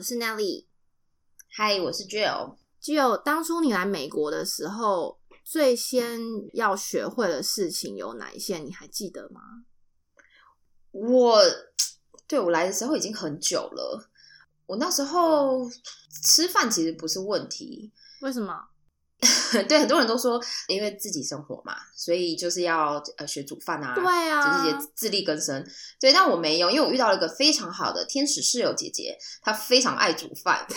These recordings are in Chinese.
我是 Nelly。嗨，我是 Jill。Jill，当初你来美国的时候，最先要学会的事情有哪一些？你还记得吗？我对我来的时候已经很久了。我那时候吃饭其实不是问题，为什么？对很多人都说，因为自己生活嘛，所以就是要呃学煮饭啊，对啊，就是也自力更生。对，但我没有，因为我遇到了一个非常好的天使室友姐姐，她非常爱煮饭，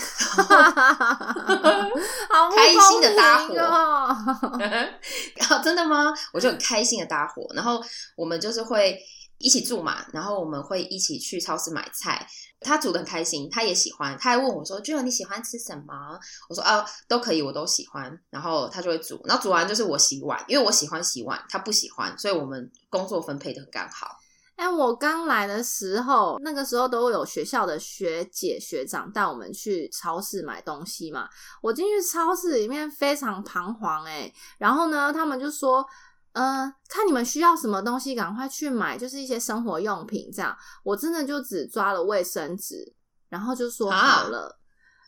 开心的搭伙。真的吗？我就很开心的搭伙，然后我们就是会一起住嘛，然后我们会一起去超市买菜。他煮的很开心，他也喜欢，他还问我说：“君儿，你喜欢吃什么？”我说：“啊，都可以，我都喜欢。”然后他就会煮，然后煮完就是我洗碗，因为我喜欢洗碗，他不喜欢，所以我们工作分配的刚好。哎，我刚来的时候，那个时候都有学校的学姐学长带我们去超市买东西嘛。我进去超市里面非常彷徨，哎，然后呢，他们就说。嗯，看你们需要什么东西，赶快去买，就是一些生活用品这样。我真的就只抓了卫生纸，然后就说好了。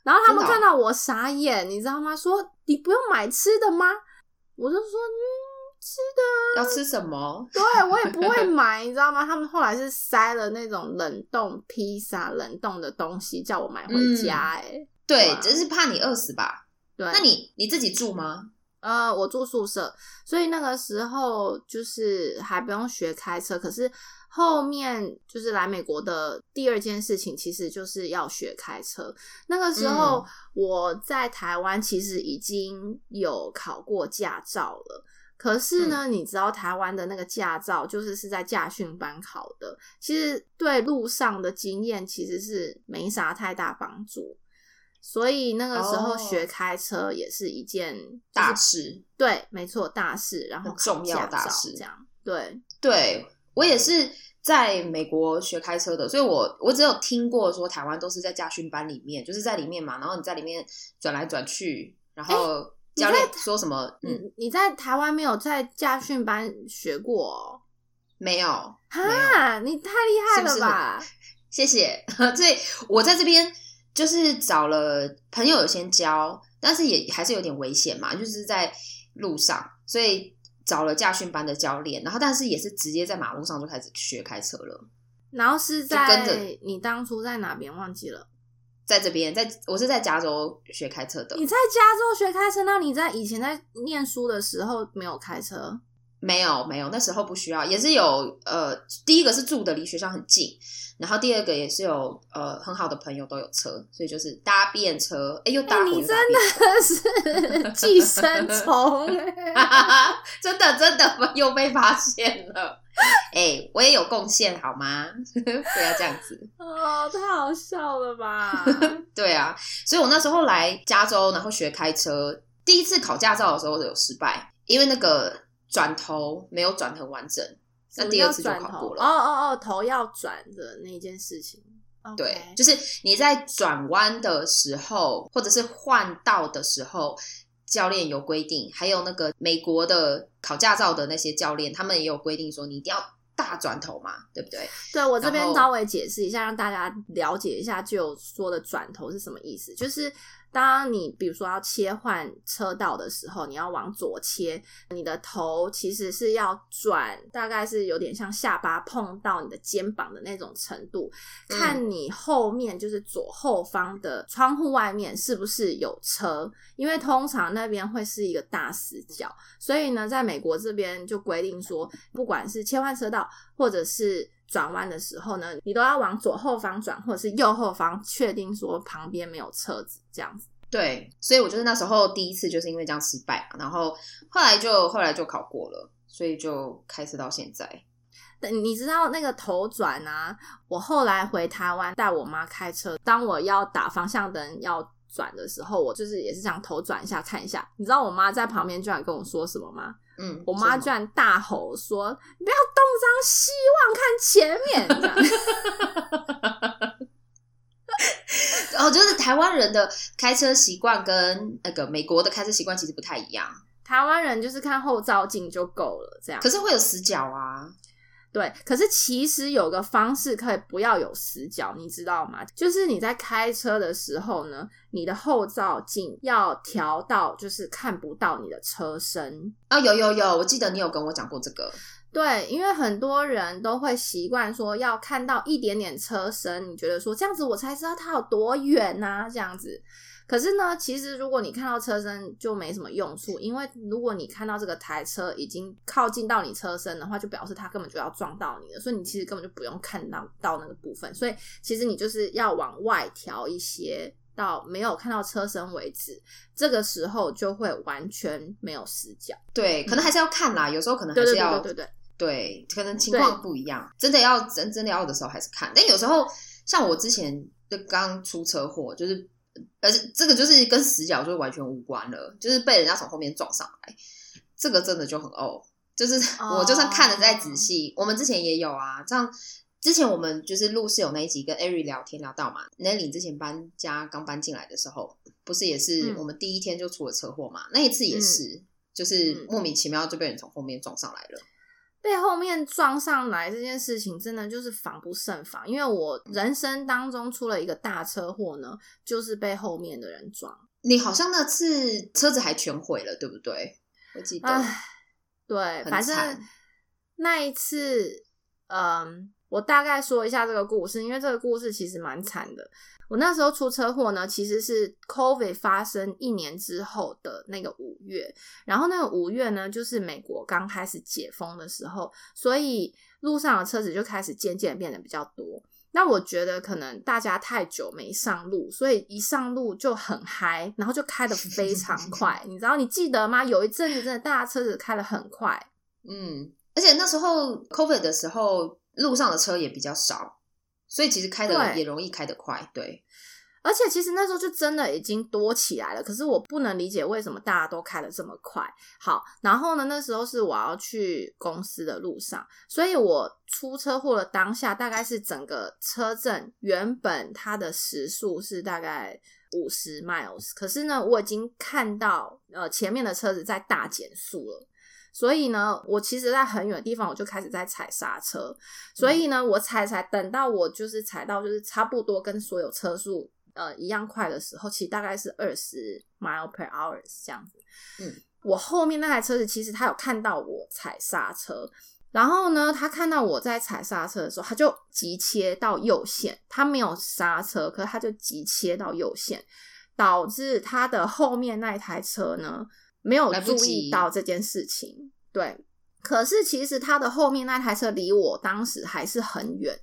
然后他们看到我傻眼，你知道吗？说你不用买吃的吗？我就说嗯，吃的要吃什么？对我也不会 买，你知道吗？他们后来是塞了那种冷冻披萨、冷冻的东西，叫我买回家。哎，对，只是怕你饿死吧？对，那你你自己住吗？呃，我住宿舍，所以那个时候就是还不用学开车。可是后面就是来美国的第二件事情，其实就是要学开车。那个时候我在台湾其实已经有考过驾照了，可是呢，你知道台湾的那个驾照就是是在驾训班考的，其实对路上的经验其实是没啥太大帮助。所以那个时候学开车也是一件大事，对，没错，大事，然后重要大事，这样，对，对我也是在美国学开车的，所以我我只有听过说台湾都是在驾训班里面，就是在里面嘛，然后你在里面转来转去，然后教练说什么，嗯，你在台湾没有在驾训班学过？没有，哈，你太厉害了吧？谢谢，所以我在这边。就是找了朋友有先教，但是也还是有点危险嘛，就是在路上，所以找了驾训班的教练，然后但是也是直接在马路上就开始学开车了。然后是在你当初在哪边忘记了？在这边，在我是在加州学开车的。你在加州学开车？那你在以前在念书的时候没有开车？没有，没有，那时候不需要，也是有呃，第一个是住的离学校很近。然后第二个也是有呃很好的朋友都有车，所以就是搭便车，哎又搭你真的 是寄生虫，真的真的 又被发现了，哎我也有贡献好吗？不要这样子哦，太好笑了吧？对啊，所以我那时候来加州，然后学开车，第一次考驾照的时候有失败，因为那个转头没有转很完整。那第二次就考过了。哦哦哦，头要转的那件事情。对，就是你在转弯的时候，或者是换道的时候，教练有规定。还有那个美国的考驾照的那些教练，他们也有规定说，你一定要大转头嘛，对不对？对我这边稍微解释一下，让大家了解一下，就说的转头是什么意思，就是。当你比如说要切换车道的时候，你要往左切，你的头其实是要转，大概是有点像下巴碰到你的肩膀的那种程度，看你后面就是左后方的窗户外面是不是有车，因为通常那边会是一个大死角，所以呢，在美国这边就规定说，不管是切换车道或者是转弯的时候呢，你都要往左后方转，或者是右后方，确定说旁边没有车子这样子。对，所以我就是那时候第一次就是因为这样失败嘛，然后后来就后来就考过了，所以就开始到现在。你知道那个头转啊？我后来回台湾带我妈开车，当我要打方向灯要转的时候，我就是也是这样头转一下看一下。你知道我妈在旁边居然跟我说什么吗？嗯，我妈居然大吼说：“你不要东张西望看前面。” 哦，就是台湾人的开车习惯跟那个美国的开车习惯其实不太一样。台湾人就是看后照镜就够了，这样。可是会有死角啊。对，可是其实有个方式可以不要有死角，你知道吗？就是你在开车的时候呢，你的后照镜要调到就是看不到你的车身。啊，有有有，我记得你有跟我讲过这个。对，因为很多人都会习惯说要看到一点点车身，你觉得说这样子我才知道它有多远呐、这样子。可是呢，其实如果你看到车身就没什么用处，因为如果你看到这个台车已经靠近到你车身的话，就表示它根本就要撞到你了，所以你其实根本就不用看到到那个部分。所以其实你就是要往外调一些，到没有看到车身为止，这个时候就会完全没有死角。对，可能还是要看啦，有时候可能对对对还是要对对对。对，可能情况不一样，真的要真真的要的时候还是看。但有时候像我之前就刚出车祸，就是而且这个就是跟死角就完全无关了，就是被人家从后面撞上来，这个真的就很哦，就是哦我就算看的再仔细，我们之前也有啊，这样。之前我们就是录室友那一集跟艾瑞聊天聊到嘛，Nelly 之前搬家刚搬进来的时候，不是也是嗯我们第一天就出了车祸嘛？那一次也是，就是嗯莫名其妙就被人从后面撞上来了。被后面撞上来这件事情，真的就是防不胜防。因为我人生当中出了一个大车祸呢，就是被后面的人撞。你好像那次车子还全毁了，对不对？我记得。唉，对，反正那一次，嗯，我大概说一下这个故事，因为这个故事其实蛮惨的。我那时候出车祸呢，其实是 COVID 发生一年之后的那个五月，然后那个五月呢，就是美国刚开始解封的时候，所以路上的车子就开始渐渐变得比较多。那我觉得可能大家太久没上路，所以一上路就很嗨，然后就开得非常 快。你知道你记得吗？有一阵子真的大家车子开得很快，嗯，而且那时候 COVID 的时候，路上的车也比较少，所以其实开的也容易开得快。对，而且其实那时候就真的已经多起来了，可是我不能理解为什么大家都开的这么快。好，然后呢，那时候是我要去公司的路上，所以我出车祸的当下，大概是整个车阵原本它的时速是大概五十 miles，可是呢，我已经看到呃前面的车子在大减速了。所以呢，我其实，在很远的地方，我就开始在踩刹车。所以呢，我踩踩，等到我就是踩到就是差不多跟所有车速呃一样快的时候，其实大概是二十 mile per hour 这样子。嗯，我后面那台车子其实他有看到我踩刹车，然后呢，他看到我在踩刹车的时候，他就急切到右线，他没有刹车，可是他就急切到右线，导致他的后面那一台车呢没有注意到这件事情。对，可是其实他的后面那台车离我当时还是很远，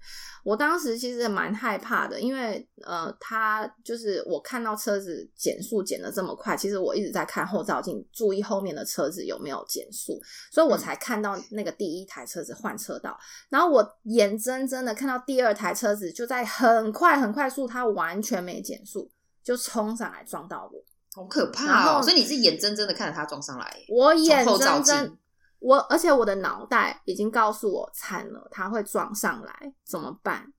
我当时其实蛮害怕的，因为呃，他就是我看到车子减速减的这么快，其实我一直在看后照镜，注意后面的车子有没有减速，所以我才看到那个第一台车子换车道，然后我眼睁睁的看到第二台车子就在很快很快速，它完全没减速，就冲上来撞到我。好可怕哦！所以你是眼睁睁的看着他撞上来，我眼后照睁睁镜，我而且我的脑袋已经告诉我惨了，他会撞上来，怎么办？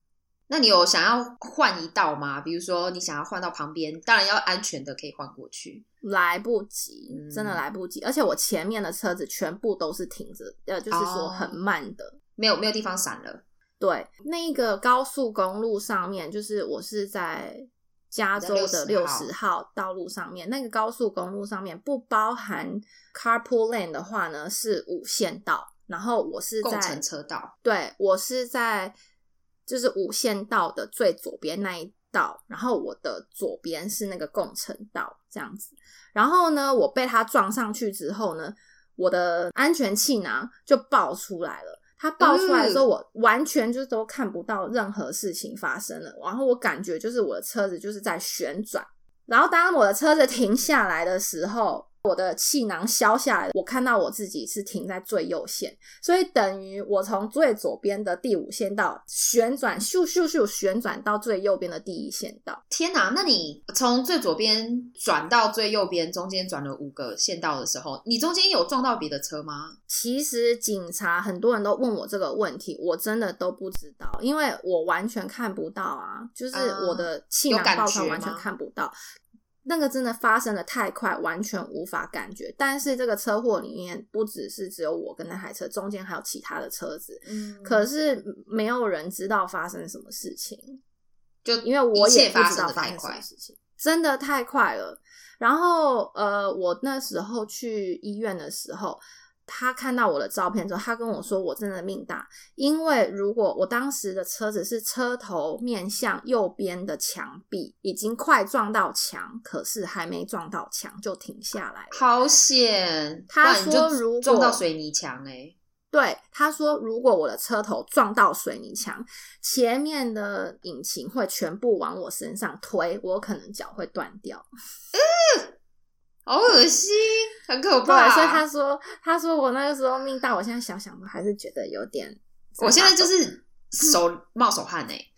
那你有想要换一道吗？比如说你想要换到旁边，当然要安全的可以换过去。来不及，嗯真的来不及。而且我前面的车子全部都是停着，呃，就是说哦很慢的。没有没有地方闪了，对，那个高速公路上面，就是我是在加州的六60十号道路上面，那个高速公路上面不包含 carpool lane 的话呢，是五线道。然后我是在共乘车道。对我是在就是五线道的最左边那一道，然后我的左边是那个共乘道这样子。然后呢，我被他撞上去之后呢，我的安全气囊就爆出来了。它爆出来的时候，我完全就是都看不到任何事情发生了。然后我感觉就是我的车子就是在旋转。然后当我的车子停下来的时候，我的气囊消下来，我看到我自己是停在最右线，所以等于我从最左边的第五线道旋转，咻咻咻旋转到最右边的第一线道。天哪！那你从最左边转到最右边，中间转了五个线道的时候，你中间有撞到别的车吗？其实警察很多人都问我这个问题，我真的都不知道，因为我完全看不到啊，就是啊我的气囊爆出来觉完全看不到。那个真的发生的太快，完全无法感觉。但是这个车祸里面不只是只有我跟那台车，中间还有其他的车子，嗯，可是没有人知道发生什么事情，就因为我也不知道发生什么，事情，真的太快了。然后呃，我那时候去医院的时候，他看到我的照片之后，他跟我说我真的命大，因为如果我当时的车子是车头面向右边的墙壁，已经快撞到墙，可是还没撞到墙就停下来了。好险！他说如果撞到水泥墙哎，对，他说如果我的车头撞到水泥墙，前面的引擎会全部往我身上推，我可能脚会断掉。好恶心，很可对，怕。所以他说，他说我那个时候命大，我现在想想，我还是觉得有点。我现在就是手冒手汗 哎，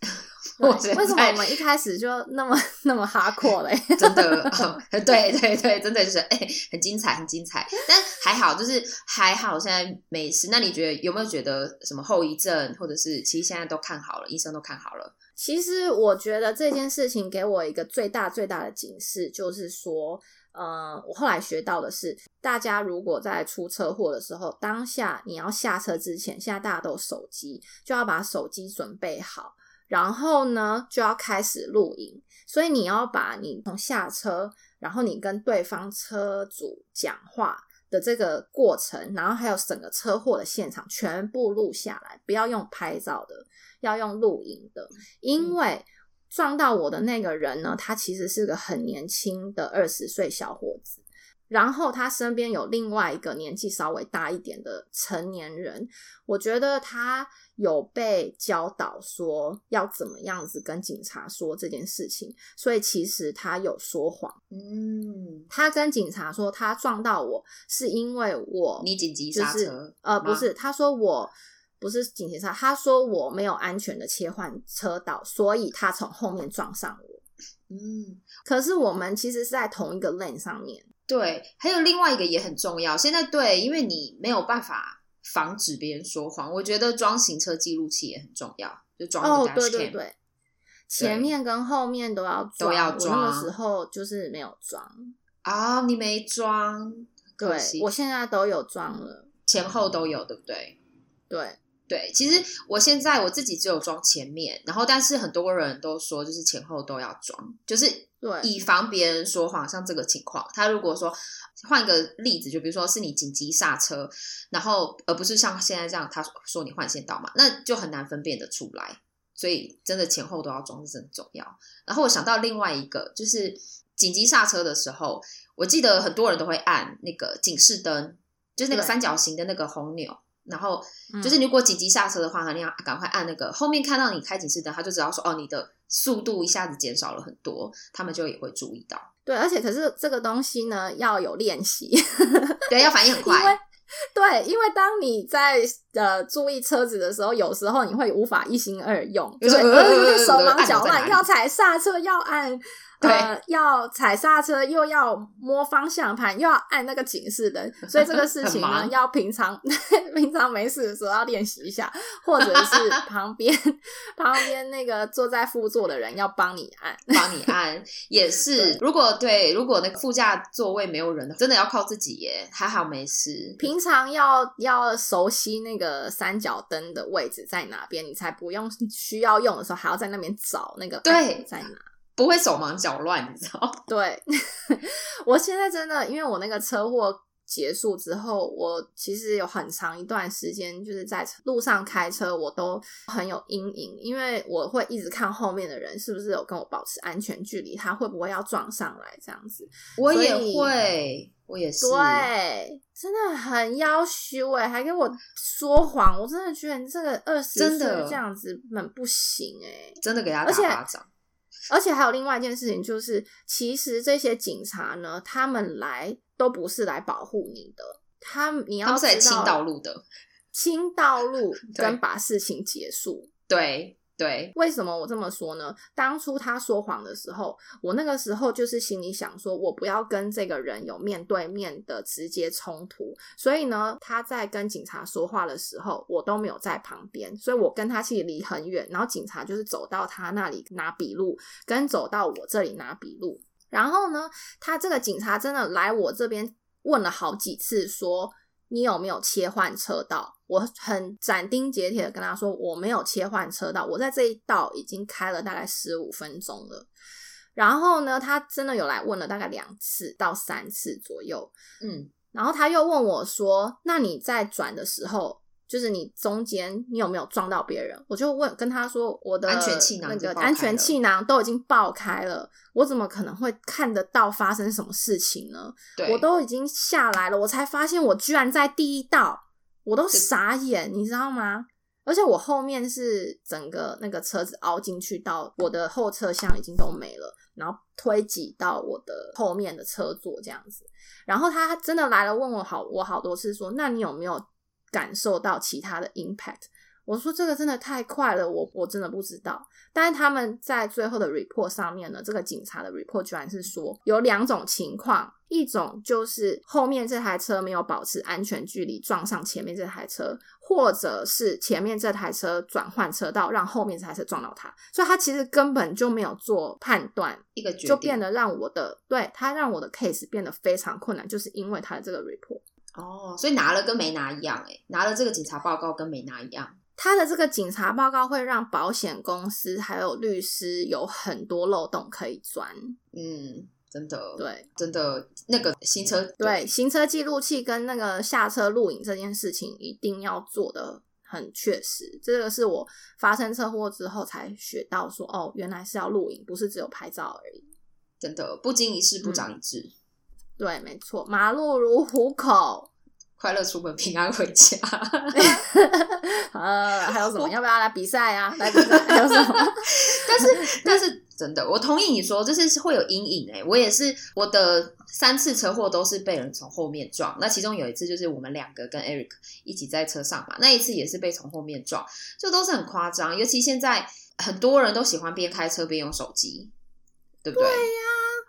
对我为什么我们一开始就那么那么哈阔嘞？真的，哦对对对，真的就是哎、很精彩，很精彩。但还好，就是还好，现在没事。那你觉得有没有觉得什么后遗症，或者是其实现在都看好了，医生都看好了？其实我觉得这件事情给我一个最大最大的警示，就是说，呃，我后来学到的是，大家如果在出车祸的时候，当下你要下车之前，现在大家都有手机，就要把手机准备好，然后呢就要开始录影，所以你要把你从下车，然后你跟对方车主讲话。的这个过程，然后还有整个车祸的现场全部录下来，不要用拍照的，要用录影的，因为撞到我的那个人呢，他其实是个很年轻的二十岁小伙子，然后他身边有另外一个年纪稍微大一点的成年人，我觉得他有被教导说要怎么样子跟警察说这件事情，所以其实他有说谎，嗯，他跟警察说他撞到我是因为我你紧急就是刹车呃，不是，他说我不是紧急刹，他说我没有安全的切换车道，所以他从后面撞上我。嗯，可是我们其实是在同一个 lane 上面，对。还有另外一个也很重要，现在对，因为你没有办法防止别人说谎，我觉得装行车记录器也很重要，就装哦对对。对，前面跟后面都要装，都要我那个装时候就是没有装，啊、你没装，对我现在都有装了，前后都有，对不对？对，对，其实我现在我自己只有装前面，然后但是很多人都说就是前后都要装，就是以防别人说谎。像这个情况，他如果说换个例子，就比如说是你紧急刹车，然后而不是像现在这样，他说你换线道嘛，那就很难分辨得出来。所以真的前后都要装是真的重要。然后我想到另外一个，就是紧急刹车的时候，我记得很多人都会按那个警示灯，就是那个三角形的那个红钮。然后嗯就是，如果紧急刹车的话，你要赶快按那个后面看到你开警示灯，他就知道说哦，你的速度一下子减少了很多，他们就也会注意到。对，而且可是这个东西呢要有练习，对，要反应很 快。对，因为当你在呃注意车子的时候，有时候你会无法一心二用，就 就是手忙按脚乱，要踩刹车，要按对呃要踩刹车，又要摸方向盘，又要按那个警示灯，所以这个事情呢，要平常 平常没事的时候要练习一下，或者是 旁边旁边那个坐在副座的人要帮你按。帮你按也是，如果对，如果那个副驾座位没有人，真的要靠自己耶，还好没事。平常要要熟悉那个三角灯的位置在哪边，你才不用需要用的时候还要在那边找那个对在哪。不会手忙脚乱，你知道？对，我现在真的，因为我那个车祸结束之后，我其实有很长一段时间就是在路上开车，我都很有阴影，因为我会一直看后面的人是不是有跟我保持安全距离，他会不会要撞上来这样子。我也会，我也是。对，真的很要羞哎、还给我说谎，我真的觉得你这个二十岁这样子很不行哎、真的给他打巴掌。而且还有另外一件事情，就是其实这些警察呢，他们来都不是来保护你的，他你要他们是来知道清道路的，清道路 对跟把事情结束。对对，为什么我这么说呢？当初他说谎的时候，我那个时候就是心里想说，我不要跟这个人有面对面的直接冲突，所以呢，他在跟警察说话的时候，我都没有在旁边，所以我跟他其实离很远，然后警察就是走到他那里拿笔录，跟走到我这里拿笔录。然后呢，他这个警察真的来我这边问了好几次，说你有没有切换车道？我很斩钉截铁的跟他说我没有切换车道，我在这一道已经开了大概十五分钟了。然后呢，他真的有来问了大概两次到三次左右，嗯，然后他又问我说：“那你在转的时候，就是你中间你有没有撞到别人？”我就问跟他说：“我的安全气囊那个安全了气囊都已经爆开了，我怎么可能会看得到发生什么事情呢？对，我都已经下来了，我才发现我居然在第一道，我都傻眼，你知道吗？而且我后面是整个那个车子凹进去到我的后车厢已经都没了，然后推挤到我的后面的车座这样子。然后他真的来了，问我好我好多次说，那你有没有感受到其他的 impact？我说这个真的太快了，我我真的不知道。但是他们在最后的 report 上面呢，这个警察的 report 居然是说有两种情况，一种就是后面这台车没有保持安全距离撞上前面这台车，或者是前面这台车转换车道让后面这台车撞到他，所以他其实根本就没有做判断，一个就变得让我的对他让我的 case 变得非常困难，就是因为他的这个 report。哦，所以拿了跟没拿一样、欸，拿了这个警察报告跟没拿一样。他的这个警察报告会让保险公司还有律师有很多漏洞可以钻。嗯，真的，，对真的那个行车，对，行车记录器跟那个下车录影这件事情一定要做的很确实。这个是我发生车祸之后才学到说，哦，原来是要录影，不是只有拍照而已。真的不经一事不嗯长一智，对，没错，马路如虎口。快乐出门，平安回家。呃，还有什么？要不要来比赛啊？来比赛？还有什么？但是，但是真的，我同意你说，就是会有阴影哎、我也是，我的三次车祸都是被人从后面撞。那其中有一次就是我们两个跟 Eric 一起在车上嘛，那一次也是被从后面撞，就都是很夸张。尤其现在很多人都喜欢边开车边用手机，对不对？对呀、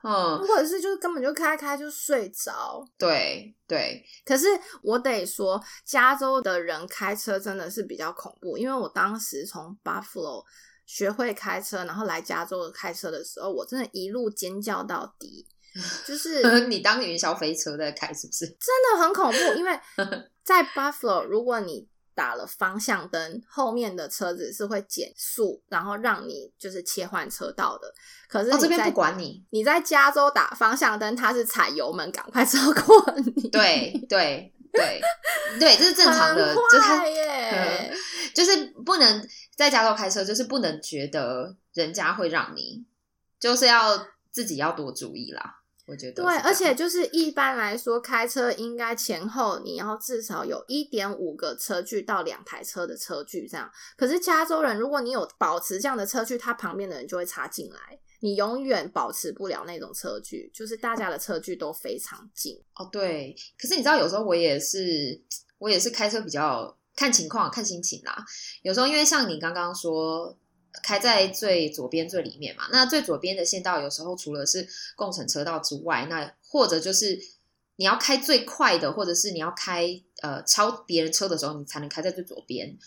嗯，或者是就是根本就开开就睡着。对对，可是我得说，加州的人开车真的是比较恐怖，因为我当时从 Buffalo 学会开车，然后来加州开车的时候，我真的一路尖叫到底，就是 你当云霄飞车在开是不是？真的很恐怖。因为 在 Buffalo，如果你打了方向灯，后面的车子是会减速，然后让你就是切换车道的。可是哦，这边不管你，你在加州打方向灯，它是踩油门赶快超过你，对对对对，这是正常的，很就他坏耶。就是不能在加州开车，就是不能觉得人家会让你，就是要自己要多注意啦。我觉得对，而且就是一般来说，开车应该前后你要至少有一点五个车距到两台车的车距这样。可是加州人，如果你有保持这样的车距，他旁边的人就会插进来，你永远保持不了那种车距，就是大家的车距都非常近。哦，对。可是你知道，有时候我也是，我也是开车比较看情况、看心情啦。有时候因为像你刚刚说。开在最左边最里面嘛，那最左边的线道有时候除了是共乘车道之外，那或者就是你要开最快的，或者是你要开呃超别人车的时候，你才能开在最左边。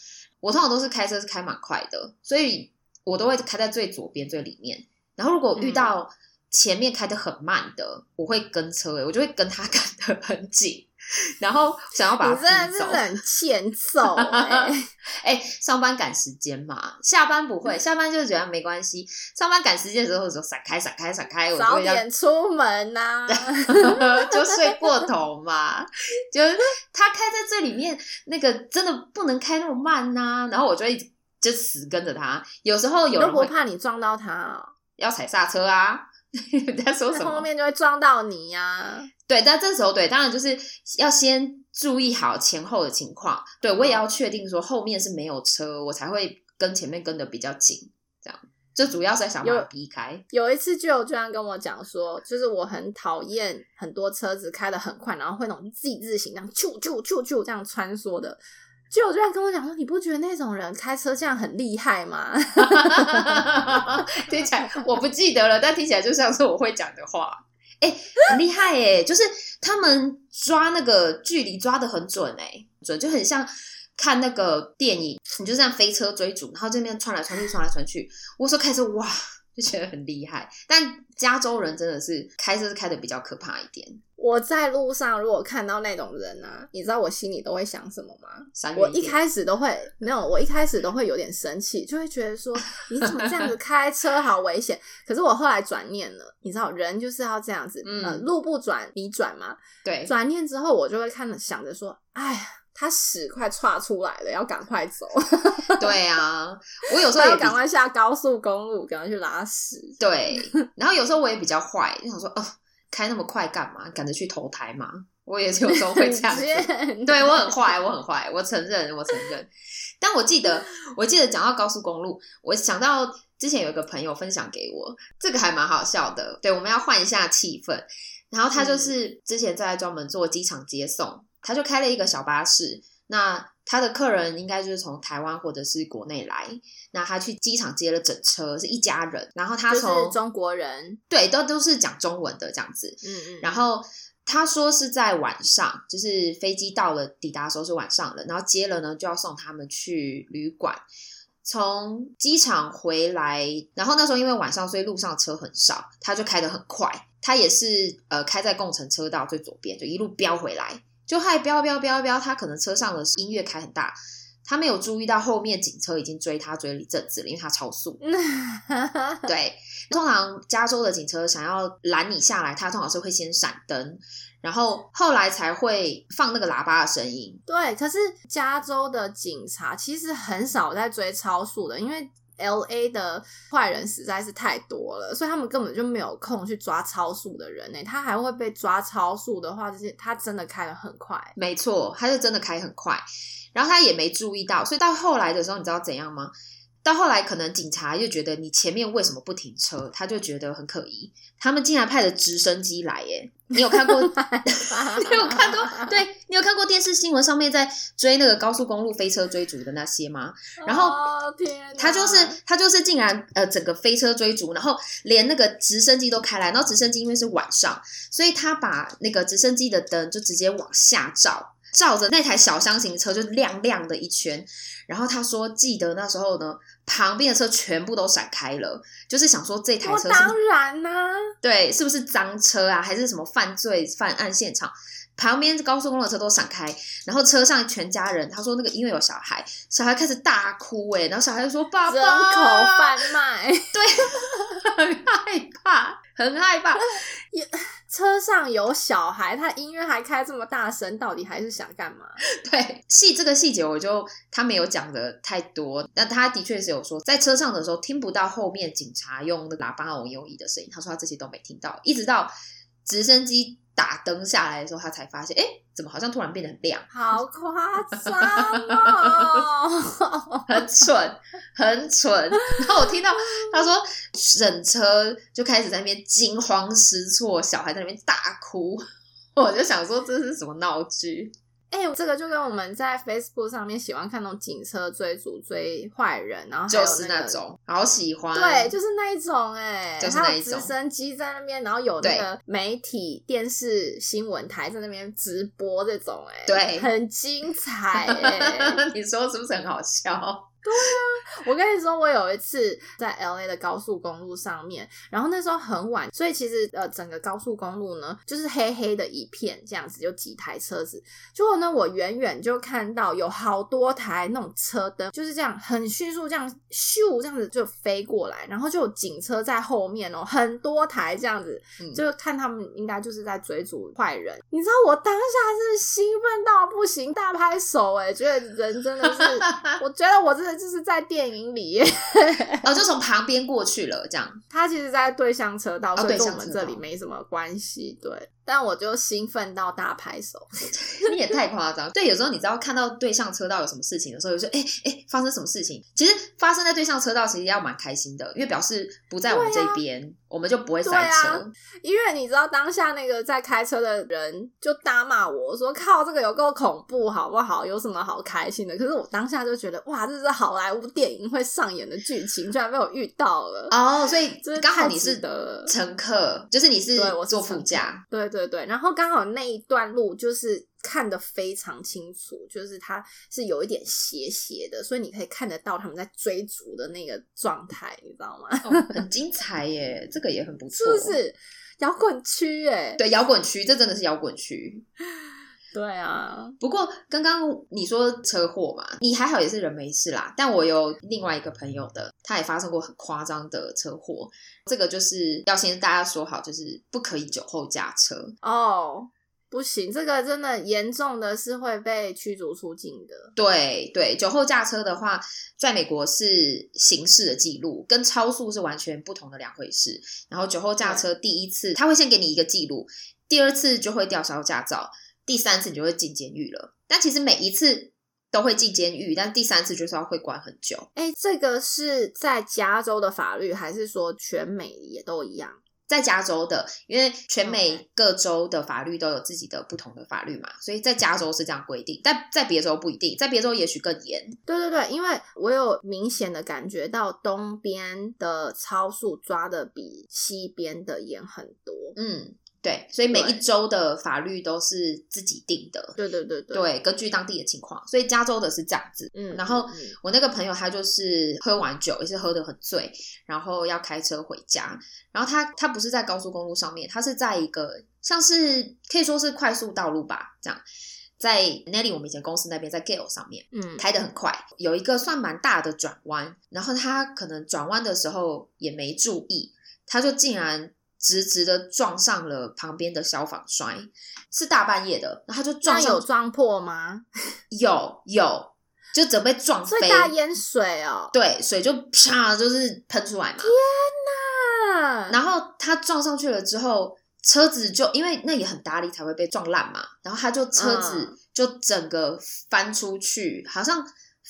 我通常都是开车是开蛮快的，所以我都会开在最左边最里面。然后如果遇到前面开的很慢的，我会跟车、欸，我就会跟他 跟的很紧，然后想要把你真他逼走的是。很欠揍哎、哎、上班赶时间嘛，下班不会，下班就是觉得没关系。上班赶时间的时候，就闪开、闪开、闪开，我就早点出门呐、就睡过头嘛，就是他开在这里面，那个真的不能开那么慢呐、然后我就一直就死跟着他，有时候有人会怕你撞到他、哦，要踩刹车啊。你在说什么后？面就会撞到你呀、对，但这时候对，当然就是要先注意好前后的情况。对我也要确定说后面是没有车，我才会跟前面跟的比较紧，这样就主要是在想办法避开。有一次就有居然跟我讲说，就是我很讨厌很多车子开的很快，然后会那种 Z 字形这样啾啾啾啾这样穿梭的。就有居然跟我讲说，你不觉得那种人开车这样很厉害吗？听起来我不记得了，但听起来就像是我会讲的话。哎、很厉害哎、就是他们抓那个距离抓的很准哎、准就很像看那个电影，你就这样飞车追逐，然后这边穿来穿去，穿来穿去。我说开车哇，就觉得很厉害。但加州人真的是开车开的比较可怕一点。我在路上如果看到那种人啊，你知道我心里都会想什么吗？闪我一开始都会没有，我一开始都会有点生气，就会觉得说 你怎么这样子开车，好危险。可是我后来转念了，你知道人就是要这样子，嗯呃，路不转你转嘛。对，转念之后，我就会看着想着说，哎呀，他屎快岔出来了，要赶快走，对啊，我有 时候也要赶快下高速公路，赶快去拉屎。对，然后有时候我也比较坏，就想说哦，开那么快干嘛？赶着去投胎嘛？我也是有时候会这样子。子对我很坏，我很坏，我承认，我承认。但我记得，我记得讲到高速公路，我想到之前有一个朋友分享给我，这个还蛮好笑的。对，我们要换一下气氛。然后他就是之前在专门做机场接送，他就开了一个小巴士。那他的客人应该就是从台湾或者是国内来，那他去机场接了整车，是一家人。然后他是中国人，对都都是讲中文的这样子。嗯嗯，然后他说是在晚上，就是飞机到了抵达的时候是晚上了，然后接了呢就要送他们去旅馆。从机场回来，然后那时候因为晚上，所以路上车很少，他就开得很快。他也是呃开在共乘车道最左边，就一路飙回来，就还飙飙飙飙。他可能车上的音乐开很大，他没有注意到后面警车已经追他追了一阵子了，因为他超速。对，通常加州的警车想要拦你下来，他通常是会先闪灯，然后后来才会放那个喇叭的声音。对，可是加州的警察其实很少在追超速的，因为 L A 的坏人实在是太多了，所以他们根本就没有空去抓超速的人呢、他还会被抓超速的话，就是他真的开的很快。没错，他是真的开很快，然后他也没注意到，所以到后来的时候，你知道怎样吗？到后来，可能警察就觉得你前面为什么不停车，他就觉得很可疑。他们竟然派了直升机来，耶！你有看过？你有看过？对你有看过电视新闻上面在追那个高速公路飞车追逐的那些吗？然后哦天，他就是他就是竟然呃整个飞车追逐，然后连那个直升机都开来，然后直升机因为是晚上，所以他把那个直升机的灯就直接往下照，照着那台小箱型车就亮亮的一圈。然后他说，记得那时候呢，旁边的车全部都闪开了，就是想说这台我车是当然啦、对，是不是脏车啊，还是什么犯罪犯案现场？旁边高速公路的车都闪开，然后车上全家人，他说那个因为有小孩，小孩开始大哭哎，然后小孩就说爸爸人口贩卖。很害怕，很害怕。车上有小孩，他音乐还开这么大声，到底还是想干嘛？对，细这个细节我就他没有讲的太多，但他的确是有说，在车上的时候听不到后面警察用那个喇叭那种游移的声音，他说他这些都没听到，一直到直升机打灯下来的时候，他才发现，哎，怎么好像突然变得很亮，好夸张哦！很蠢，很蠢。然后我听到他说整车就开始在那边惊慌失措，小孩在那边大哭，我就想说这是什么闹剧？哎、这个就跟我们在 Facebook 上面喜欢看那种警车追逐追坏人，然后就是那种好喜欢，对，就是那一种哎、就是那直升机在那边，然后有那个媒体、电视新闻台在那边直播这种哎、对很精彩哎、你说是不是很好笑？我跟你说，我有一次在 L A 的高速公路上面，然后那时候很晚，所以其实呃整个高速公路呢就是黑黑的一片，这样子有几台车子。结果呢，我远远就看到有好多台那种车灯，就是这样很迅速这样咻这样子就飞过来，然后就有警车在后面哦，很多台这样子，嗯就看他们应该就是在追逐坏人。你知道我当下是兴奋到不行，大拍手哎，觉得人真的是，我觉得我真的就是在电影里耶。哦，就从旁边过去了，这样。他其实，在对向车道，哦所以跟我们这里没什么关系。对，但我就兴奋到大拍手。你也太夸张。对，有时候你知道看到对向车道有什么事情的时候，就说：“哎、哎、发生什么事情？”其实发生在对向车道，其实要蛮开心的，因为表示不在我们这边，我们就不会塞车。啊因为你知道当下那个在开车的人就大骂我说：“靠，这个有够恐怖，好不好？有什么好开心的？”可是我当下就觉得，哇，这是好莱坞电影会上演的剧情，居然被我遇到了。哦，所以刚好你是太值得了乘客，就是你是对，我坐副驾。。对对对对，然后刚好那一段路就是看得非常清楚，就是它是有一点斜斜的，所以你可以看得到他们在追逐的那个状态，你知道吗？哦，很精彩耶，这个也很不错，是不是摇滚区？哎，对，摇滚区，这真的是摇滚区。对啊，不过刚刚你说车祸嘛，你还好也是人没事啦。但我有另外一个朋友的，他也发生过很夸张的车祸。这个就是要先大家说好，就是不可以酒后驾车哦，不行，这个真的严重的是会被驱逐出境的。对对，酒后驾车的话，在美国是刑事的记录，跟超速是完全不同的两回事。然后酒后驾车第一次他会先给你一个记录，第二次就会吊销驾照。第三次你就会进监狱了，但其实每一次都会进监狱，但第三次就是要会关很久。哎，这个是在加州的法律，还是说全美也都一样？在加州的，因为全美各州的法律都有自己的不同的法律嘛，所以在加州是这样规定，但在别州不一定，在别州也许更严。对对对，因为我有明显的感觉到东边的超速抓的比西边的严很多。嗯。对，所以每一周的法律都是自己定的。对对对对，根据当地的情况。所以加州的是这样子。嗯，然后我那个朋友他就是喝完酒，也是喝得很醉，然后要开车回家。然后他他不是在高速公路上面，他是在一个像是可以说是快速道路吧，这样在 Nelly 我们以前公司那边在 Gale 上面，嗯，开得很快，有一个算蛮大的转弯，然后他可能转弯的时候也没注意，他就竟然。直直的撞上了旁边的消防栓，是大半夜的，然后就撞有撞破吗？有有，就准备撞飞，大淹水哦，对，水就啪就是喷出来嘛，天哪！然后他撞上去了之后，车子就因为那也很大力才会被撞烂嘛，然后他就车子就整个翻出去，好像。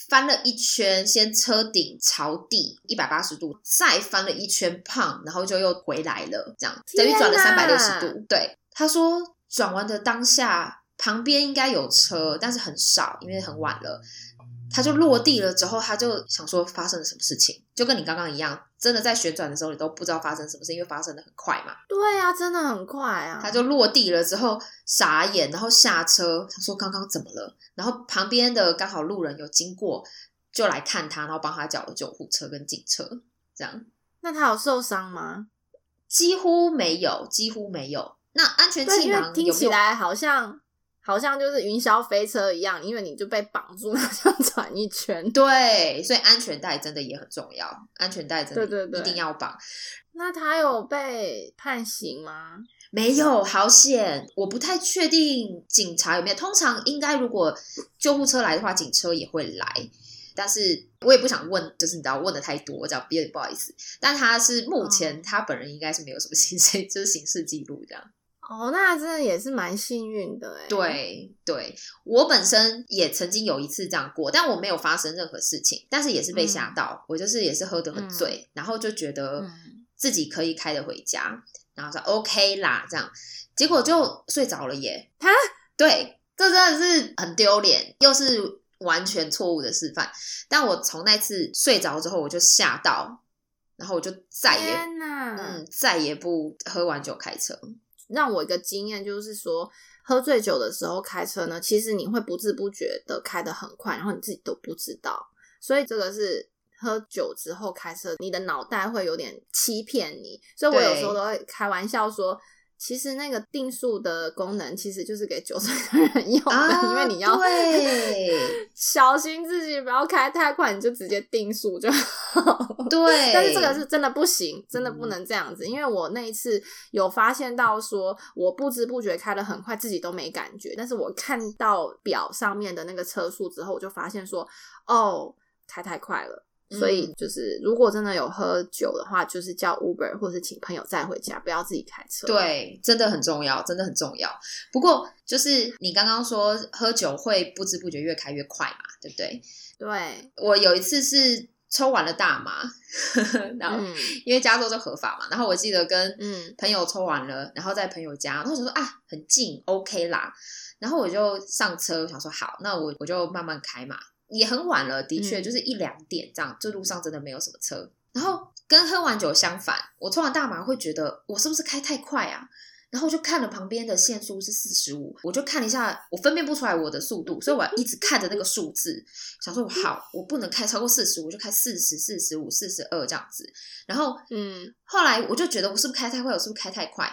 翻了一圈，先车顶朝地一百八十度，再翻了一圈胖，然后就又回来了，这样等于转了三百六十度。对，他说转弯的当下，旁边应该有车，但是很少，因为很晚了。他就落地了之后，他就想说发生了什么事情，就跟你刚刚一样，真的在旋转的时候，你都不知道发生什么事，因为发生的很快嘛。对啊，真的很快啊！他就落地了之后傻眼，然后下车，他说刚刚怎么了？然后旁边的刚好路人有经过，就来看他，然后帮他叫了救护车跟警车，这样。那他有受伤吗？几乎没有，几乎没有。那安全气囊听起来好像。好像就是云霄飞车一样，因为你就被绑住，那样转一圈。对，所以安全带真的也很重要，安全带真的一定要绑。那他有被判刑吗？没有，好险！我不太确定警察有没有。通常应该，如果救护车来的话，警车也会来。但是我也不想问，就是你知道问的太多，这样有点不好意思。但他是目前他本人应该是没有什么 刑事，就是刑事记录这样。哦，那真的也是蛮幸运的哎。对对，我本身也曾经有一次这样过，但我没有发生任何事情，但是也是被吓到。我就是也是喝得很醉，然后就觉得自己可以开得回家，然后说 OK 啦，这样，结果就睡着了耶。哈，对，这真的是很丢脸，又是完全错误的示范。但我从那次睡着之后，我就吓到，然后我就再也嗯再也不喝完酒开车。让我一个经验就是说，喝醉酒的时候开车呢，其实你会不知不觉的开得很快，然后你自己都不知道。所以这个是喝酒之后开车，你的脑袋会有点欺骗你。所以我有时候都会开玩笑说。其实那个定速的功能其实就是给九岁的人用的，因为你要 小心自己不要开太快，你就直接定速就好。对，但是这个是真的不行，真的不能这样子。因为我那一次有发现到说，我不知不觉开的很快，自己都没感觉，但是我看到表上面的那个车速之后，我就发现说，哦，开太快了。所以就是，如果真的有喝酒的话，就是叫 Uber 或是请朋友载回家，不要自己开车。对，真的很重要，真的很重要。不过，就是你刚刚说喝酒会不知不觉越开越快嘛，对不对？对，我有一次是抽完了大麻，然后因为加州就合法嘛，然后我记得跟朋友抽完了，然后在朋友家，然后就说啊，很近，OK 啦，然后我就上车，想说好，那我我就慢慢开嘛。也很晚了，的确就是一两点这样，这路上真的没有什么车。然后跟喝完酒相反，我抽完大麻会觉得我是不是开太快啊？然后我就看了旁边的限速是四十五，我就看了一下，我分辨不出来我的速度，所以我一直看着那个数字，想说好，我不能开超过四十五，我就开四十四十五、四十二这样子。然后嗯，后来我就觉得我是不是开太快，我是不是开太快？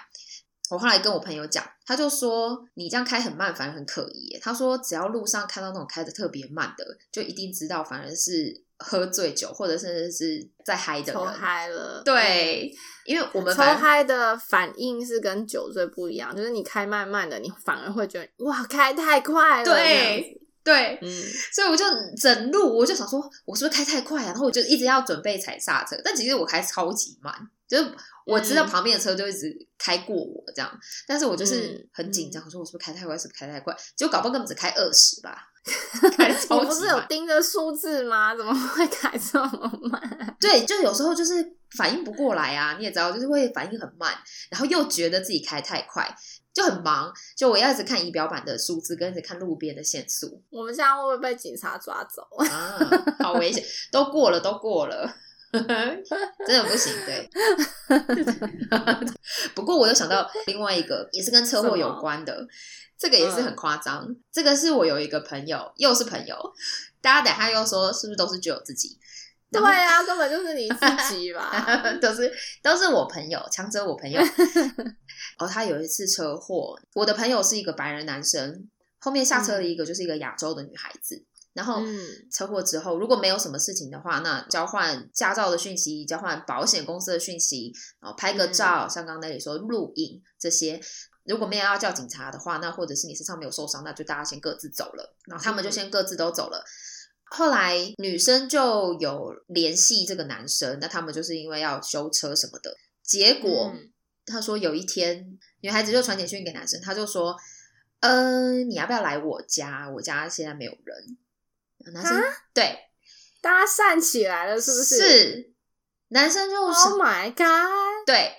我后来跟我朋友讲，他就说你这样开很慢，反而很可疑。他说只要路上看到那种开的特别慢的，就一定知道反而是喝醉酒或者甚至是在嗨的抽人。嗨了，对，因为我们抽嗨的反应是跟酒醉不一样，就是你开慢慢的，你反而会觉得哇，开太快了。对，对，嗯，所以我就整路我就想说，我是不是开太快啊？然后我就一直要准备踩刹车，但其实我开超级慢，就是我知道嗯旁边的车就一直开过我这样，但是我就是嗯很紧张，我说我是不是开太快，是不是开太快？结果搞不好根本只开二十吧，开得超你不是有。盯着数字吗？怎么会开这么慢？对，就有时候就是反应不过来啊，你也知道，就是会反应很慢，然后又觉得自己开太快，就很忙。就我要一直看仪表板的数字，跟一直看路边的限速我们现在会不会被警察抓走？啊，好危险！都过了，都过了。真的不行，对。不过我又想到另外一个，也是跟车祸有关的，这个也是很夸张。这个是我有一个朋友，又是朋友，大家等下又说是不是都是只有自己？对啊，根本就是你自己吧。都是都是我朋友，强者我朋友。哦，他有一次车祸，我的朋友是一个白人男生，后面下车的一个就是一个亚洲的女孩子。然后嗯车祸之后，如果没有什么事情的话，那交换驾照的讯息，交换保险公司的讯息，然后拍个照，像刚刚那里说录影这些。如果没有要叫警察的话，那或者是你身上没有受伤，那就大家先各自走了。然后他们就先各自都走了。后来女生就有联系这个男生，那他们就是因为要修车什么的。结果、嗯他说有一天，女孩子就传简讯给男生，他就说：“呃，你要不要来我家？我家现在没有人。”男生对大家散起来了，是不是？是男生就想 Oh my god！对，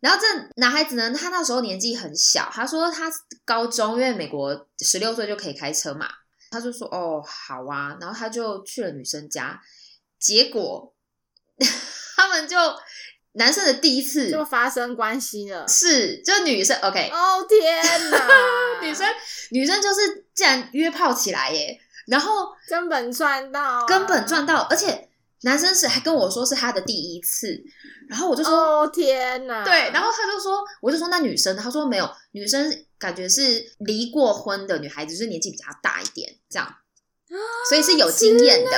然后这男孩子呢，他那时候年纪很小，他说他高中，因为美国十六岁就可以开车嘛，他就说哦好啊，然后他就去了女生家，结果 他们就男生的第一次就发生关系了。是就女生 OK，、哦天哪！女生女生就是竟然约炮起来耶，然后根本赚到啊，根本赚到，而且男生是还跟我说是他的第一次，然后我就说。哦天哪！对，然后他就说，我就说那女生，他说没有，女生感觉是离过婚的女孩子，就是年纪比较大一点，这样，所以是有经验的，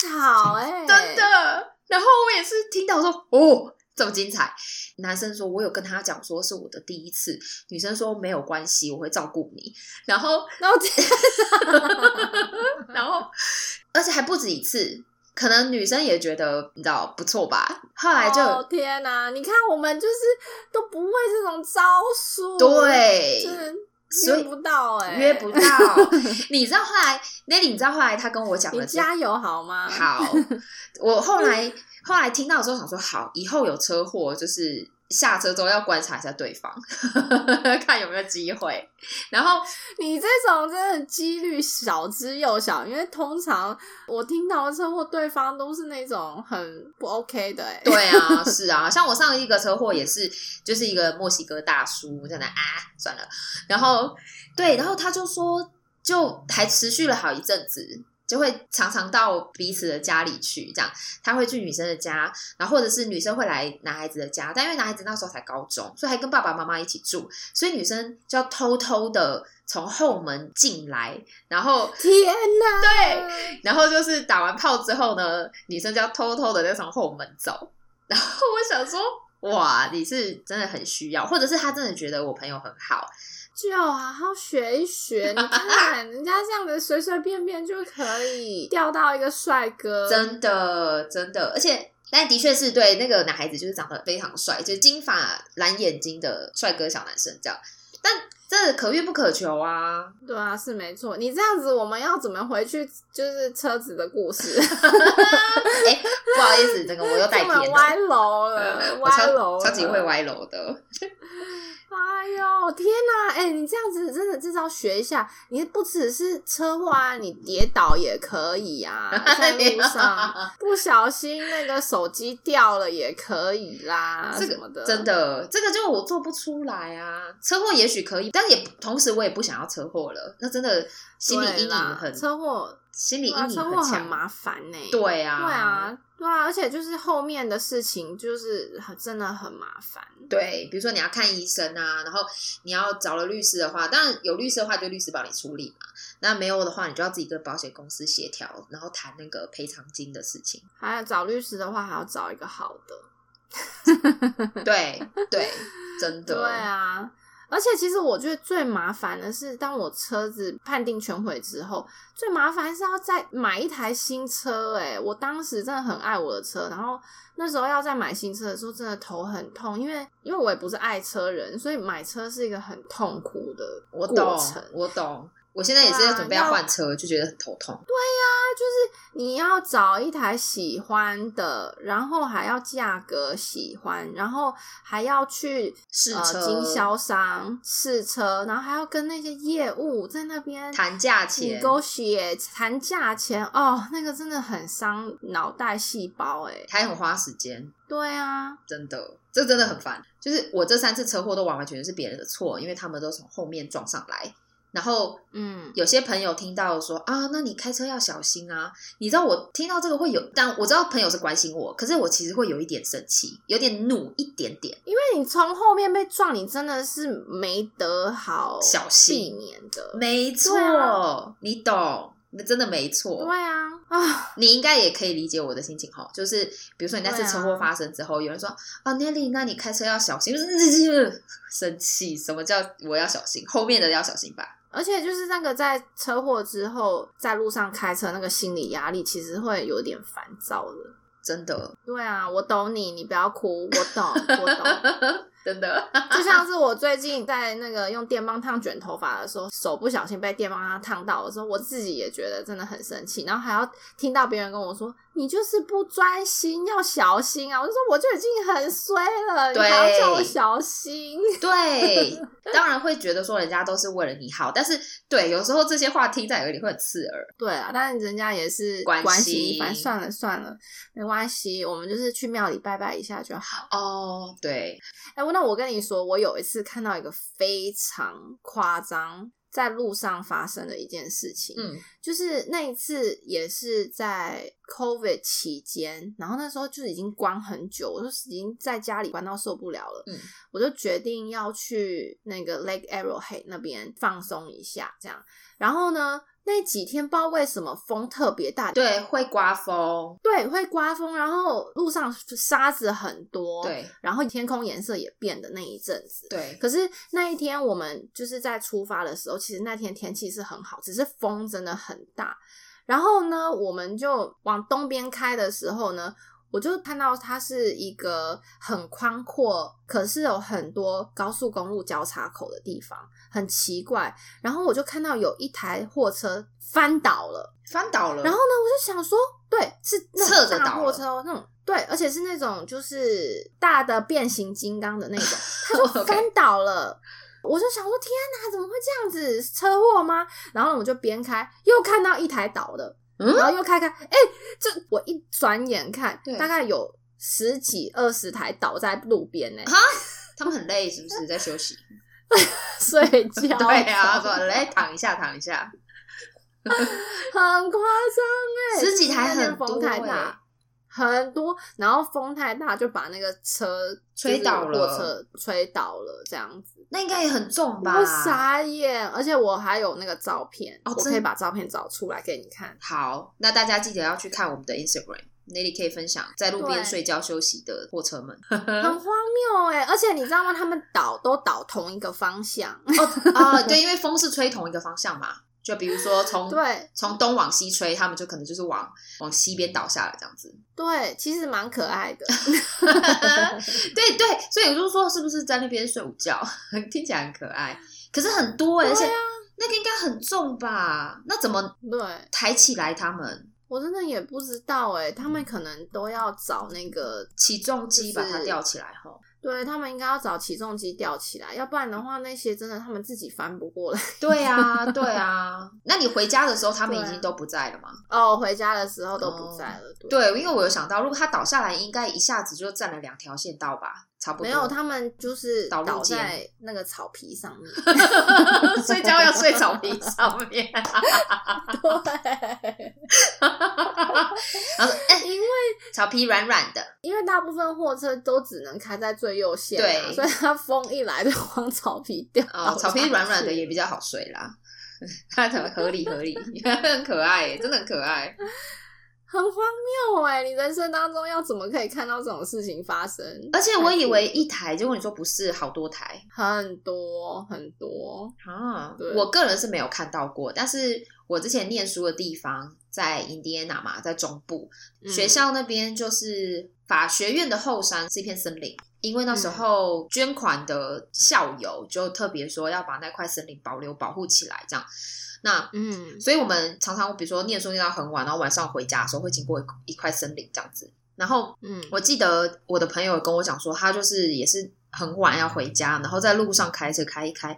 草哎，真的。然后我也是听到说，哦，这么精彩。男生说，我有跟他讲说是我的第一次，女生说没有关系，我会照顾你。然后，然后不止一次，可能女生也觉得你知道不错吧。后来就、哦天哪！你看我们就是都不会这种招数，对，约不到哎，约不到。你知道后来 Nelly，你知道后来他跟我讲你了，加油好吗？好，我后来后来听到的时候想说，好，以后有车祸就是下车之后要观察一下对方，看有没有机会。然后你这种真的几率小之又小，因为通常我听到的车祸，对方都是那种很不 OK 的、欸，对啊，是啊，像我上一个车祸也是，就是一个墨西哥大叔在那啊，算了，然后对，然后他就说，就还持续了好一阵子，就会常常到彼此的家里去，这样他会去女生的家，然后或者是女生会来男孩子的家，但因为男孩子那时候才高中，所以还跟爸爸妈妈一起住，所以女生就要偷偷的从后门进来，然后天哪！对，然后就是打完炮之后呢，女生就要偷偷的再从后门走。然后我想说，哇，你是真的很需要，或者是他真的觉得我朋友很好，就好好学一学。你看人家这样子随随便便就可以钓到一个帅哥，真的真的，而且。但的确是对那个男孩子，就是长得非常帅，就是金发蓝眼睛的帅哥小男生这样。但这可遇不可求啊。对啊，是没错。你这样子，我们要怎么回去？就是车子的故事。哎、不好意思，这个我又带偏歪了。楼了，歪楼，超级会歪楼的，哎呦天哪！哎、你这样子真的至少学一下，你不只是车祸啊，你跌倒也可以啊，在路上不小心那个手机掉了也可以啦，这什么的，个真的，这个就我做不出来啊。车祸也许可以，但也同时我也不想要车祸了。那真的心理阴影很，车祸，心理阴影很强。麻烦呢、对啊，对啊，对啊，而且就是后面的事情，就是很真的很麻烦。对，比如说你要看医生啊，然后你要找了律师的话，当然有律师的话就律师帮你处理嘛。那没有的话，你就要自己跟保险公司协调，然后谈那个赔偿金的事情。还要找律师的话，还要找一个好的。对对，真的。对啊，而且其实我觉得最麻烦的是，当我车子判定全毁之后，最麻烦是要再买一台新车、欸。我当时真的很爱我的车，然后那时候要再买新车的时候，真的头很痛，因为因为我也不是爱车人，所以买车是一个很痛苦的过我懂程。，我懂。我现在也是对啊在准备要要换车，就觉得很头痛。对呀，就是你要找一台喜欢的，然后还要价格喜欢，然后还要去呃试车经销商试车，然后还要跟那些业务在那边谈价钱 negotiate 谈价钱哦，那个真的很伤脑袋细胞哎。还很花时间，对啊，真的，这真的很烦。就是我这三次车祸都完完全全是别人的错，因为他们都从后面撞上来。然后嗯，有些朋友听到说啊，那你开车要小心啊。你知道我听到这个会有，但我知道朋友是关心我，可是我其实会有一点生气，有点怒一点点。因为你从后面被撞，你真的是没得好小心避免的。没错，啊你懂，那真的没错。对啊，啊，你应该也可以理解我的心情哈，就是比如说你那次车祸发生之后，有人说啊，Nelly，那你开车要小心，生气，什么叫我要小心？后面的要小心吧。而且就是那个在车祸之后在路上开车那个心理压力，其实会有点烦躁的。真的，对啊，我懂你，你不要哭，我懂，我懂。真的，就像是我最近在那个用电棒烫卷头发的时候，手不小心被电棒烫烫到的时候，我自己也觉得真的很生气，然后还要听到别人跟我说：“你就是不专心，要小心啊！”我就说我就已经很衰了，你还要叫我小心？对，当然会觉得说人家都是为了你好，但是对，有时候这些话听在耳里会很刺耳。对啊，但是人家也是关关心系，反正算了算了，没关系，我们就是去庙里拜拜一下就好。哦，对，哎、那我跟你说，我有一次看到一个非常夸张，在路上发生的一件事情，嗯，就是那一次也是在 COVID 期间，然后那时候就已经关很久，我就已经在家里关到受不了了，嗯，我就决定要去那个 Lake Arrowhead 那边放松一下，这样。然后呢，那几天不知道为什么风特别大，对，会刮风，对，会刮风，然后路上沙子很多，，对然后天空颜色也变的那一阵子。对，可是那一天我们就是在出发的时候，其实那天天气是很好，只是风真的很大。然后呢，我们就往东边开的时候呢，我就看到它是一个很宽阔，可是有很多高速公路交叉口的地方，很奇怪。然后我就看到有一台货车翻倒了。翻倒了，然后呢，我就想说，对，是那侧着倒货车哦，那种对，而且是那种就是大的变形金刚的那种，它就翻倒了。我就想说，天哪，怎么会这样子？车祸吗？然后呢，我就边开，又看到一台倒的，嗯然后又开开，哎、这我一转眼看，大概有十几二十台倒在路边呢，哈 他们很累，是不是在休息？睡觉。对啊，说来躺一下，躺一下，很夸张哎，十几台很多风太欸大，很多，然后风太大就把那个车吹倒了车吹倒了，这样子。那应该也很重吧？我傻眼，而且我还有那个照片，哦我可以把照片找出来给你看。好，那大家记得要去看我们的 Instagram。Nelly 可以分享在路边睡觉休息的货车们。很荒谬哎、而且你知道吗？他们倒都倒同一个方向，哦，对，因为风是吹同一个方向嘛。就比如说从对从东往西吹，他们就可能就是往往西边倒下来这样子。对，其实蛮可爱的。对对，所以我就说是不是在那边睡午觉，听起来很可爱，可是很多哎、而且对啊那个应该很重吧？那怎么对，抬起来？他们我真的也不知道哎、他们可能都要找那个，起重机把它吊起来吼。对他们应该要找起重机吊起来，要不然的话，那些真的他们自己翻不过来。对啊，对啊。那你回家的时候，他们已经都不在了吗？哦，回家的时候都不在了。对，对，因为我有想到，如果他倒下来，应该一下子就占了两条线道吧，差不多。没有，他们就是倒在那个草皮上面。睡觉要睡草皮上面。对，然后说，哎、因为草皮软软的，因为大部分货车都只能开在最右线、啊，对所以它风一来就往草皮掉。哦，草皮软软的也比较好睡啦。它很合理合理，很可爱，真的很可爱。很荒谬哎、你人生当中要怎么可以看到这种事情发生？而且我以为一台，结果你说不是，好多台很多很多，啊对。我个人是没有看到过，但是我之前念书的地方在印第安纳嘛，在中部，嗯学校那边就是法学院的后山是一片森林，因为那嗯时候捐款的校友就特别说要把那块森林保留保护起来，这样。那嗯所以我们常常比如说念书念到很晚，然后晚上回家的时候会经过一一块森林这样子。然后嗯，我记得我的朋友跟我讲说，他就是也是很晚要回家，然后在路上开车开一开，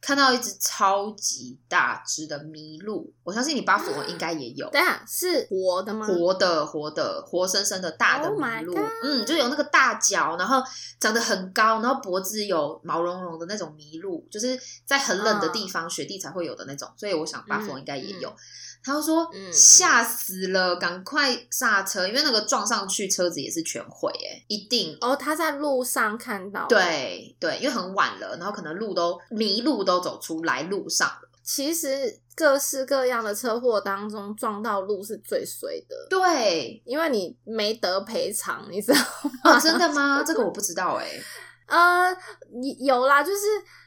看到一只超级大只的麋鹿。我相信你巴佛应该也有。对啊是活的吗？活的、活的、活生生的大的 Oh 麋鹿嗯，就有那个大脚，然后长得很高，然后脖子有毛茸茸的那种麋鹿，就是在很冷的地方、雪地才会有的那种，所以我想巴佛应该也有。嗯他就说嗯吓死了，赶快刹车，因为那个撞上去车子也是全毁，哎，一定。哦，他在路上看到。，对对，因为很晚了，然后可能路都迷路都走出来路上了。其实各式各样的车祸当中撞到路是最衰的，对，因为你没得赔偿，你知道吗？哦，真的吗？这个我不知道哎。呃，你有啦，就是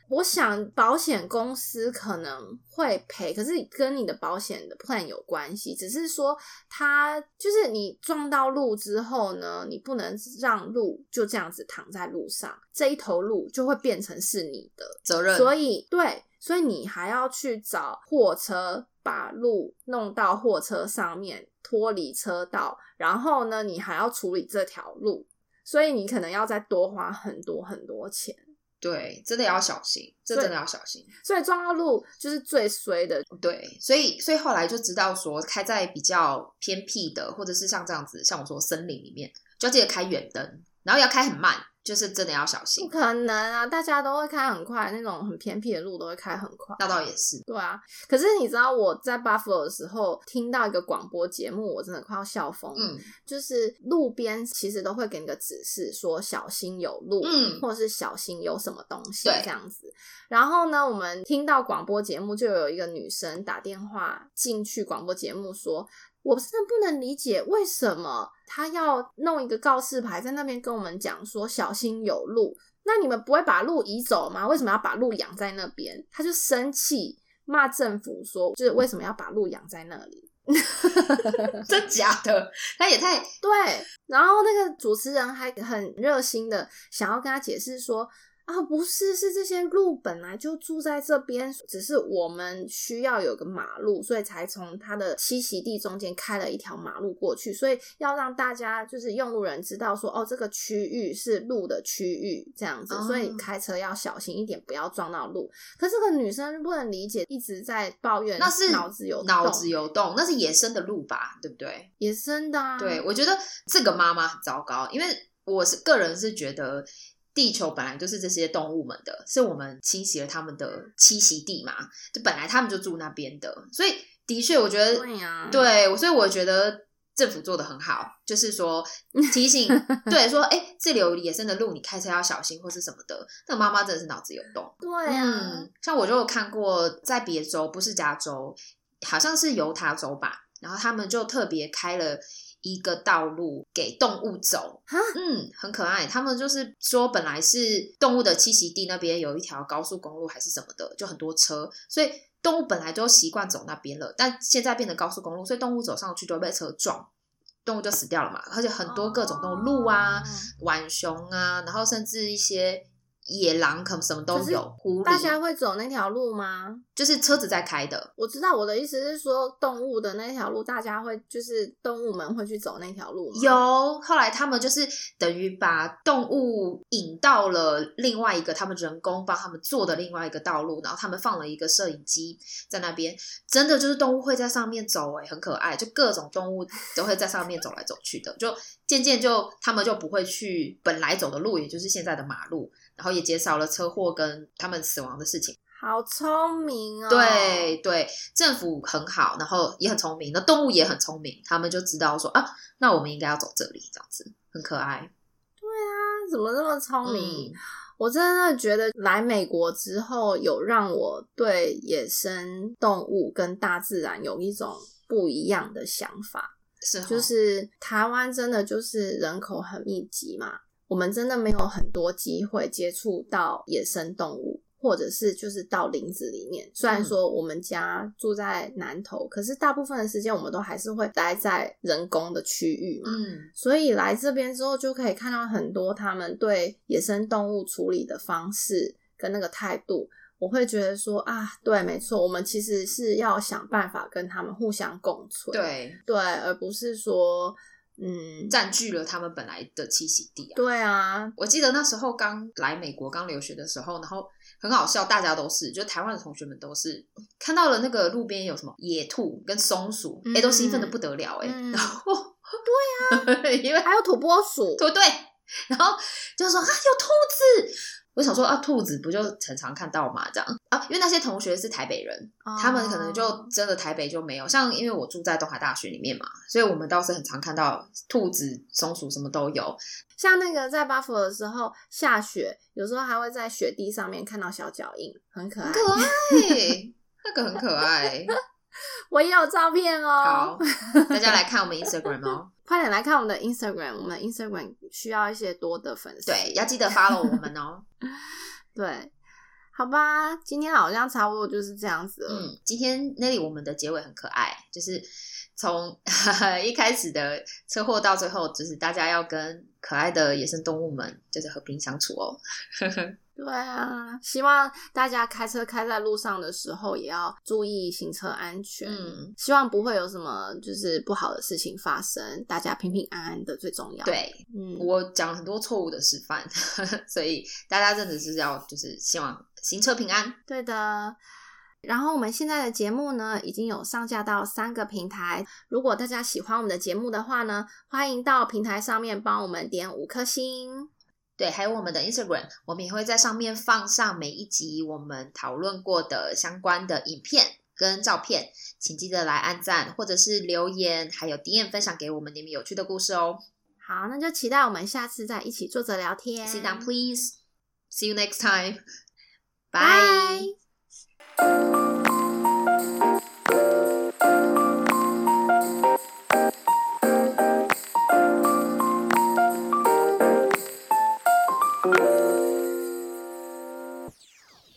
我想保险公司可能会赔，可是跟你的保险的 plan 有关系，只是说它就是你撞到路之后呢，你不能让路就这样子躺在路上，这一头路就会变成是你的，责任，所以对，所以你还要去找货车把路弄到货车上面，脱离车道，然后呢，你还要处理这条路，所以你可能要再多花很多很多钱。对，真的要小心，这真的要小心。所以撞到路就是最衰的，对，所以所以后来就知道说，开在比较偏僻的，或者是像这样子，像我说森林里面，就要记得开远灯，然后要开很慢，就是真的要小心不心。可能啊！大家都会开很快，那种很偏僻的路都会开很快。那倒也是，对啊，可是你知道我在 Buffalo 的时候听到一个广播节目，我真的快要笑疯。嗯，就是路边其实都会给你个指示，说小心有路，嗯或者是小心有什么东西对这样子。然后呢，我们听到广播节目，就有一个女生打电话进去广播节目说。我真的不能理解为什么他要弄一个告示牌在那边跟我们讲说小心有路，那你们不会把路移走吗？为什么要把路养在那边？他就生气骂政府说，就是为什么要把路养在那里？真假的，他也太对，然后那个主持人还很热心的想要跟他解释说。啊，不是，是这些鹿本来就住在这边，只是我们需要有个马路，所以才从它的栖息地中间开了一条马路过去，所以要让大家就是用路人知道说，哦，这个区域是路的区域，这样子，哦所以开车要小心一点，不要撞到鹿。可这个女生不能理解，一直在抱怨，那是脑子有脑子有洞，那是野生的鹿吧，对不对？野生的啊，对，我觉得这个妈妈很糟糕，因为我是个人是觉得。地球本来就是这些动物们的，是我们侵袭了他们的栖息地嘛，就本来他们就住那边的，所以的确，我觉得对呀对，所以我觉得政府做的很好，就是说 提醒，对，说哎，这里有野生的鹿，你开车要小心或是什么的。那个妈妈真的是脑子有洞。对啊，嗯，像我就有看过，在别州，不是加州，好像是犹他州吧，然后他们就特别开了一个道路给动物走。哈嗯，很可爱。他们就是说，本来是动物的栖息地，那边有一条高速公路还是什么的，就很多车，所以动物本来就习惯走那边了。但现在变成高速公路，所以动物走上去就被车撞，动物就死掉了嘛。而且很多各种动物，鹿啊、浣熊啊，然后甚至一些野狼，可能什么都有。狐大家会走那条路吗？就是车子在开的，我知道我的意思是说，动物的那条路，大家会就是动物们会去走那条路吗？有，后来他们就是等于把动物引到了另外一个他们人工帮他们做的另外一个道路，然后他们放了一个摄影机在那边，真的就是动物会在上面走、欸，很可爱，就各种动物都会在上面走来走去的，就渐渐就他们就不会去本来走的路，也就是现在的马路，然后也减少了车祸跟他们死亡的事情。好聪明哦！对对，政府很好，然后也很聪明，那动物也很聪明，他们就知道说啊，那我们应该要走这里，这样子很可爱。怎么那么聪明？嗯，我真的觉得来美国之后，有让我对野生动物跟大自然有一种不一样的想法。是哦就是台湾真的就是人口很密集嘛，我们真的没有很多机会接触到野生动物，或者是就是到林子里面。虽然说我们家住在南头，可是大部分的时间我们都还是会待在人工的区域嘛。嗯所以来这边之后，就可以看到很多他们对野生动物处理的方式跟那个态度。我会觉得说啊，对，没错，我们其实是要想办法跟他们互相共存，对，对，而不是说，嗯，占据了他们本来的栖息地啊。对啊，我记得那时候刚来美国刚留学的时候，然后很好笑，大家都是，就台湾的同学们都是看到了那个路边有什么野兔跟松鼠，哎、嗯都兴奋的不得了、哎、嗯。然后对啊，因为还有土拨鼠，对 对，然后就说啊有兔子，我想说啊兔子不就很常看到嘛，这样啊，因为那些同学是台北人，他们可能就哦真的台北就没有，像因为我住在东海大学里面嘛，所以我们倒是很常看到兔子、松鼠什么都有。像那个在巴佛的时候下雪，有时候还会在雪地上面看到小脚印，很可爱。很可爱，那个很可爱。我也有照片哦好，，大家来看我们 Instagram 哦。快点来看我们的 Instagram，我们的 Instagram 需要一些多的粉丝。对，要记得 follow 我们哦。对，好吧，今天好像差不多就是这样子了。嗯，今天那里我们的结尾很可爱，就是从 一开始的车祸到最后，就是大家要跟可爱的野生动物们就是和平相处哦。对啊，希望大家开车开在路上的时候也要注意行车安全。嗯，希望不会有什么就是不好的事情发生，大家平平安安的最重要。，对嗯，我讲了很多错误的示范，所以大家真的是要就是希望行车平安。对的。然后我们现在的节目呢，已经有上架到三个平台。如果大家喜欢我们的节目的话呢，欢迎到平台上面帮我们点五颗星。对，还有我们的 Instagram，我们也会在上面放上每一集我们讨论过的相关的影片跟照片，请记得来按赞或者是留言，还有 DM 分享给我们你们有趣的故事哦。好，那就期待我们下次再一起坐着聊天。Sit down, please. See you next time. Bye. Bye.